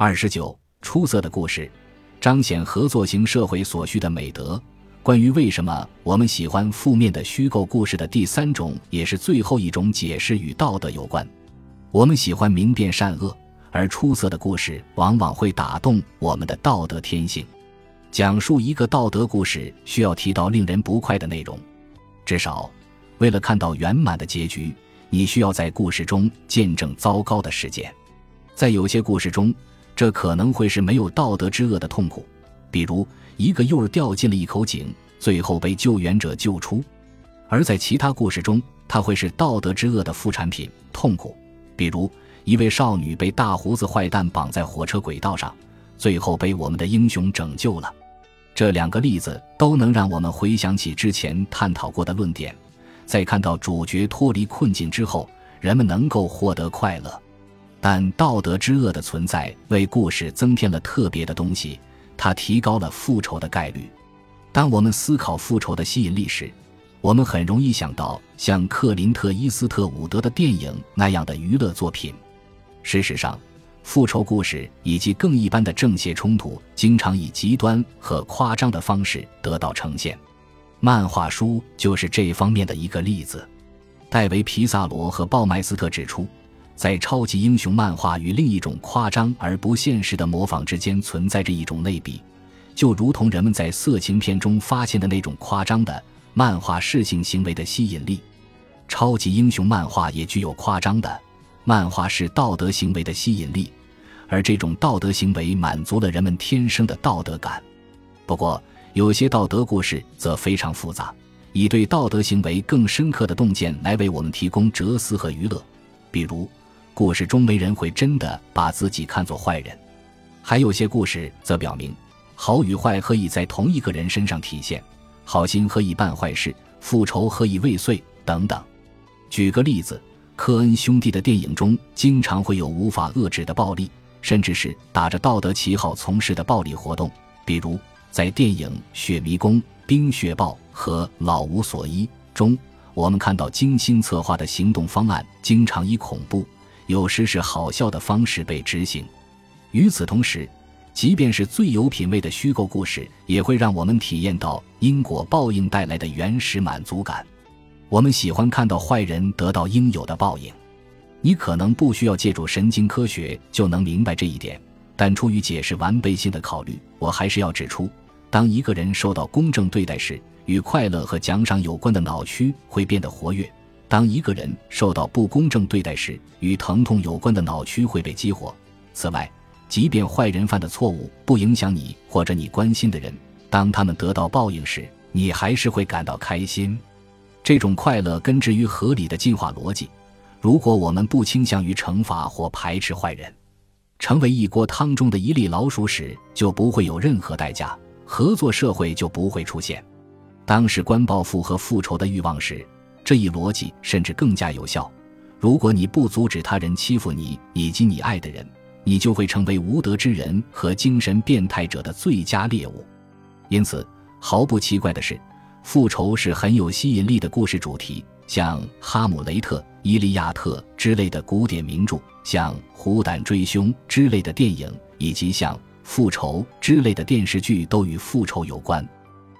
二十九，出色的故事，彰显合作型社会所需的美德。关于为什么我们喜欢负面的虚构故事的第三种，也是最后一种解释与道德有关。我们喜欢明辨善恶，而出色的故事往往会打动我们的道德天性。讲述一个道德故事需要提到令人不快的内容，至少，为了看到圆满的结局，你需要在故事中见证糟糕的事件。在有些故事中，这可能会是没有道德之恶的痛苦，比如一个幼儿掉进了一口井，最后被救援者救出；而在其他故事中，它会是道德之恶的副产品——痛苦。比如，一位少女被大胡子坏蛋绑在火车轨道上，最后被我们的英雄拯救了。这两个例子都能让我们回想起之前探讨过的论点，在看到主角脱离困境之后，人们能够获得快乐。但道德之恶的存在为故事增添了特别的东西，它提高了复仇的概率。当我们思考复仇的吸引力时，我们很容易想到像克林特·伊斯特伍德的电影那样的娱乐作品。事实上，复仇故事以及更一般的正邪冲突，经常以极端和夸张的方式得到呈现。漫画书就是这方面的一个例子。戴维·皮萨罗和鲍麦斯特指出，在超级英雄漫画与另一种夸张而不现实的模仿之间存在着一种类比，就如同人们在色情片中发现的那种夸张的。漫画视性行为的吸引力，超级英雄漫画也具有夸张的漫画式道德行为的吸引力，而这种道德行为满足了人们天生的道德感。不过，有些道德故事则非常复杂，以对道德行为更深刻的洞见来为我们提供哲思和娱乐。比如，故事中没人会真的把自己看作坏人；还有些故事则表明，好与坏可以在同一个人身上体现。好心何以办坏事，复仇何以未遂等等。举个例子，科恩兄弟的电影中经常会有无法遏制的暴力，甚至是打着道德旗号从事的暴力活动。比如，在电影《血迷宫》《冰雪暴》和《老无所依》中，我们看到精心策划的行动方案经常以恐怖，有时是好笑的方式被执行。与此同时，即便是最有品位的虚构故事，也会让我们体验到因果报应带来的原始满足感。我们喜欢看到坏人得到应有的报应。你可能不需要借助神经科学就能明白这一点，但出于解释完备性的考虑，我还是要指出：当一个人受到公正对待时，与快乐和奖赏有关的脑区会变得活跃；当一个人受到不公正对待时，与疼痛有关的脑区会被激活。此外，即便坏人犯的错误不影响你或者你关心的人，当他们得到报应时，你还是会感到开心。这种快乐根植于合理的进化逻辑。如果我们不倾向于惩罚或排斥坏人，成为一锅汤中的一粒老鼠时，就不会有任何代价，合作社会就不会出现。当事关报复和复仇的欲望时，这一逻辑甚至更加有效。如果你不阻止他人欺负你以及你爱的人，你就会成为无德之人和精神变态者的最佳猎物，因此毫不奇怪的是，复仇是很有吸引力的故事主题。像《哈姆雷特》《伊利亚特》之类的古典名著，像《虎胆追凶》之类的电影，以及像《复仇》之类的电视剧，都与复仇有关。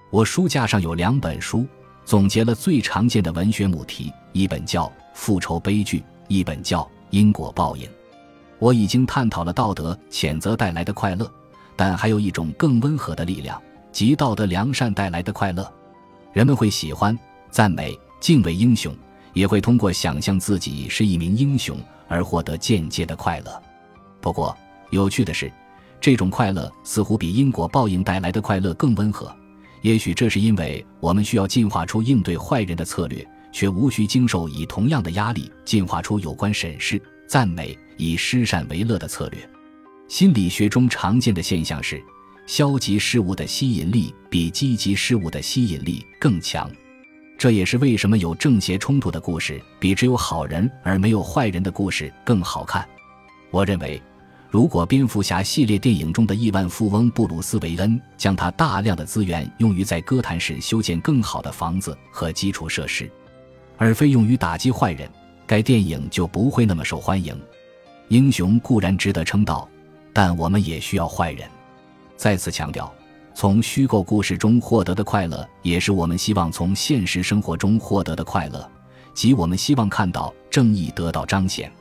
我书架上有两本书，总结了最常见的文学母题，一本叫《复仇悲剧》，一本叫《因果报应》。我已经探讨了道德谴责带来的快乐，但还有一种更温和的力量，即道德良善带来的快乐。人们会喜欢、赞美、敬畏英雄，也会通过想象自己是一名英雄而获得间接的快乐。不过，有趣的是，这种快乐似乎比因果报应带来的快乐更温和。也许这是因为我们需要进化出应对坏人的策略，却无需经受以同样的压力进化出有关审视、赞美。以施善为乐的策略，心理学中常见的现象是，消极事物的吸引力比积极事物的吸引力更强。这也是为什么有正邪冲突的故事比只有好人而没有坏人的故事更好看。我认为，如果蝙蝠侠系列电影中的亿万富翁布鲁斯·韦恩将他大量的资源用于在哥谭市修建更好的房子和基础设施，而非用于打击坏人，该电影就不会那么受欢迎。英雄固然值得称道，但我们也需要坏人。再次强调，从虚构故事中获得的快乐，也是我们希望从现实生活中获得的快乐，即我们希望看到正义得到彰显。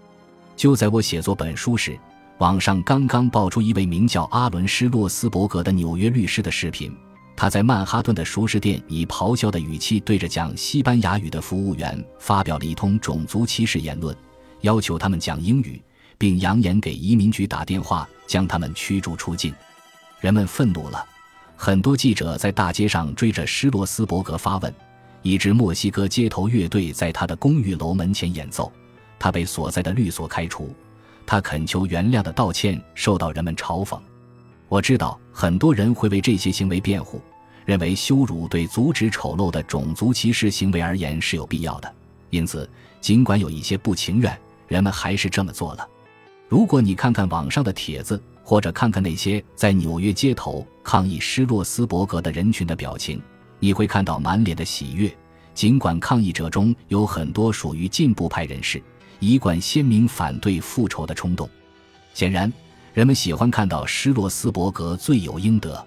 就在我写作本书时，网上刚刚爆出一位名叫阿伦·施洛斯伯格的纽约律师的视频。他在曼哈顿的熟食店以咆哮的语气对着讲西班牙语的服务员发表了一通种族歧视言论，要求他们讲英语，并扬言给移民局打电话将他们驱逐出境。人们愤怒了，很多记者在大街上追着施罗斯伯格发问。一支墨西哥街头乐队在他的公寓楼门前演奏，他被所在的律所开除。他恳求原谅的道歉受到人们嘲讽。我知道很多人会为这些行为辩护，认为羞辱对阻止丑陋的种族歧视行为而言是有必要的。因此，尽管有一些不情愿，人们还是这么做了。如果你看看网上的帖子，或者看看那些在纽约街头抗议施洛斯伯格的人群的表情，你会看到满脸的喜悦。尽管抗议者中有很多属于进步派人士，一贯鲜明反对复仇的冲动。显然。人们喜欢看到施洛斯伯格罪有应得，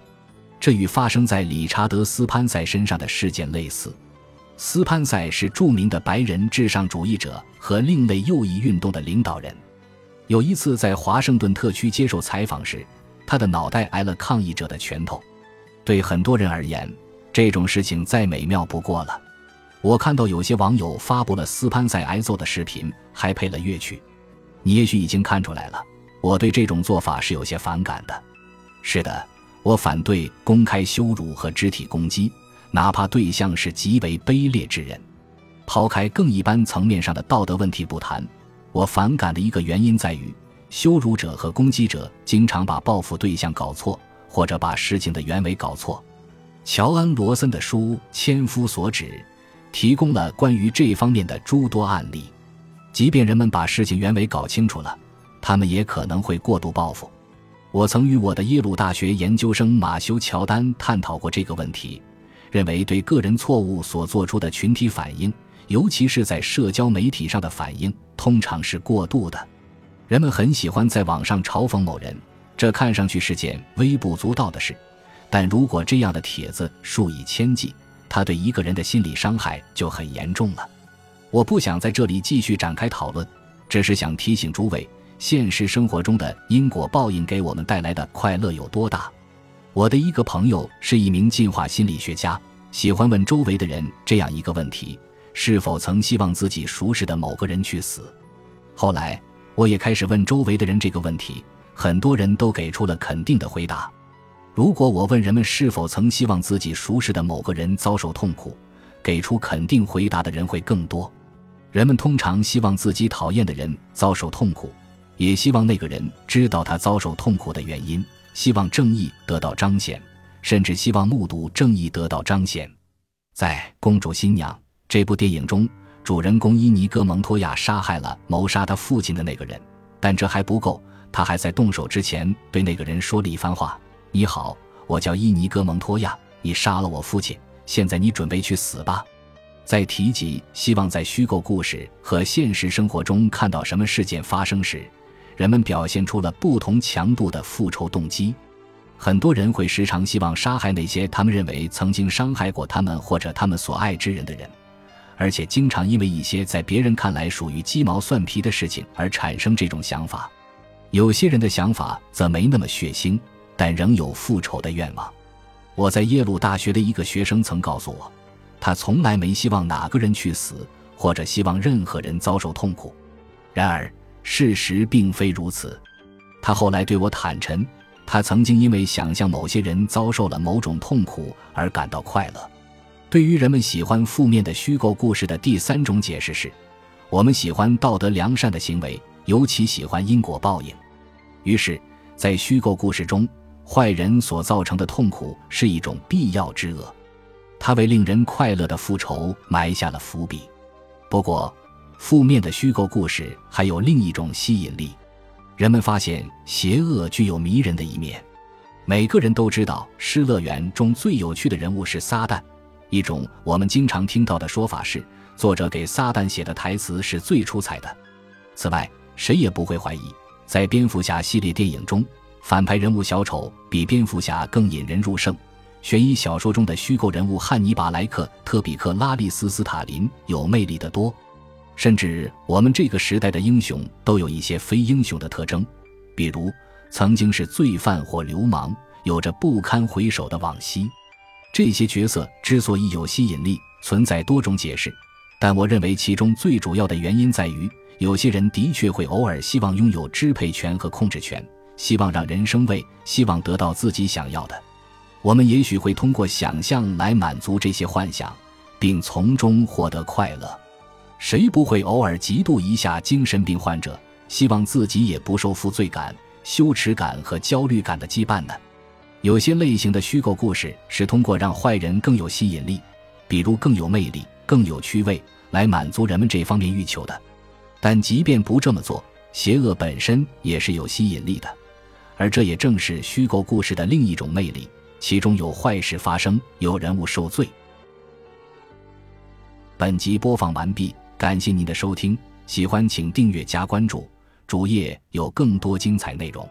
这与发生在理查德·斯潘塞身上的事件类似。斯潘塞是著名的白人至上主义者和另类右翼运动的领导人。有一次在华盛顿特区接受采访时，他的脑袋挨了抗议者的拳头。对很多人而言，这种事情再美妙不过了。我看到有些网友发布了斯潘塞挨揍的视频，还配了乐曲。你也许已经看出来了。我对这种做法是有些反感的。是的，我反对公开羞辱和肢体攻击，哪怕对象是极为卑劣之人。抛开更一般层面上的道德问题不谈，我反感的一个原因在于，羞辱者和攻击者经常把报复对象搞错，或者把事情的原委搞错。乔恩·罗森的书《千夫所指》提供了关于这方面的诸多案例。即便人们把事情原委搞清楚了。他们也可能会过度报复。我曾与我的耶鲁大学研究生马修·乔丹探讨过这个问题，认为对个人错误所做出的群体反应，尤其是在社交媒体上的反应，通常是过度的。人们很喜欢在网上嘲讽某人，这看上去是件微不足道的事，但如果这样的帖子数以千计，他对一个人的心理伤害就很严重了。我不想在这里继续展开讨论，只是想提醒诸位。现实生活中的因果报应给我们带来的快乐有多大？我的一个朋友是一名进化心理学家，喜欢问周围的人这样一个问题：是否曾希望自己熟识的某个人去死？后来，我也开始问周围的人这个问题，很多人都给出了肯定的回答。如果我问人们是否曾希望自己熟识的某个人遭受痛苦，给出肯定回答的人会更多。人们通常希望自己讨厌的人遭受痛苦。也希望那个人知道他遭受痛苦的原因，希望正义得到彰显，甚至希望目睹正义得到彰显。在《公主新娘》这部电影中，主人公伊尼戈蒙托亚杀害了谋杀他父亲的那个人，但这还不够，他还在动手之前对那个人说了一番话：“你好，我叫伊尼戈蒙托亚，你杀了我父亲，现在你准备去死吧。”在提及希望在虚构故事和现实生活中看到什么事件发生时，人们表现出了不同强度的复仇动机，很多人会时常希望杀害那些他们认为曾经伤害过他们或者他们所爱之人的人，而且经常因为一些在别人看来属于鸡毛蒜皮的事情而产生这种想法。有些人的想法则没那么血腥，但仍有复仇的愿望。我在耶鲁大学的一个学生曾告诉我，他从来没希望哪个人去死，或者希望任何人遭受痛苦。然而。事实并非如此，他后来对我坦陈，他曾经因为想象某些人遭受了某种痛苦而感到快乐。对于人们喜欢负面的虚构故事的第三种解释是，我们喜欢道德良善的行为，尤其喜欢因果报应。于是，在虚构故事中，坏人所造成的痛苦是一种必要之恶，他为令人快乐的复仇埋下了伏笔。不过，负面的虚构故事还有另一种吸引力，人们发现邪恶具有迷人的一面。每个人都知道《失乐园》中最有趣的人物是撒旦。一种我们经常听到的说法是，作者给撒旦写的台词是最出彩的。此外，谁也不会怀疑，在蝙蝠侠系列电影中，反派人物小丑比蝙蝠侠更引人入胜。悬疑小说中的虚构人物汉尼拔·莱克特比克拉利斯·斯塔林有魅力得多。甚至我们这个时代的英雄都有一些非英雄的特征，比如曾经是罪犯或流氓，有着不堪回首的往昔。这些角色之所以有吸引力，存在多种解释，但我认为其中最主要的原因在于，有些人的确会偶尔希望拥有支配权和控制权，希望让人生位，希望得到自己想要的。我们也许会通过想象来满足这些幻想，并从中获得快乐。谁不会偶尔嫉妒一下精神病患者，希望自己也不受负罪感、羞耻感和焦虑感的羁绊呢？有些类型的虚构故事是通过让坏人更有吸引力，比如更有魅力、更有趣味，来满足人们这方面欲求的。但即便不这么做，邪恶本身也是有吸引力的，而这也正是虚构故事的另一种魅力。其中有坏事发生，有人物受罪。本集播放完毕。感谢您的收听，喜欢请订阅加关注，主页有更多精彩内容。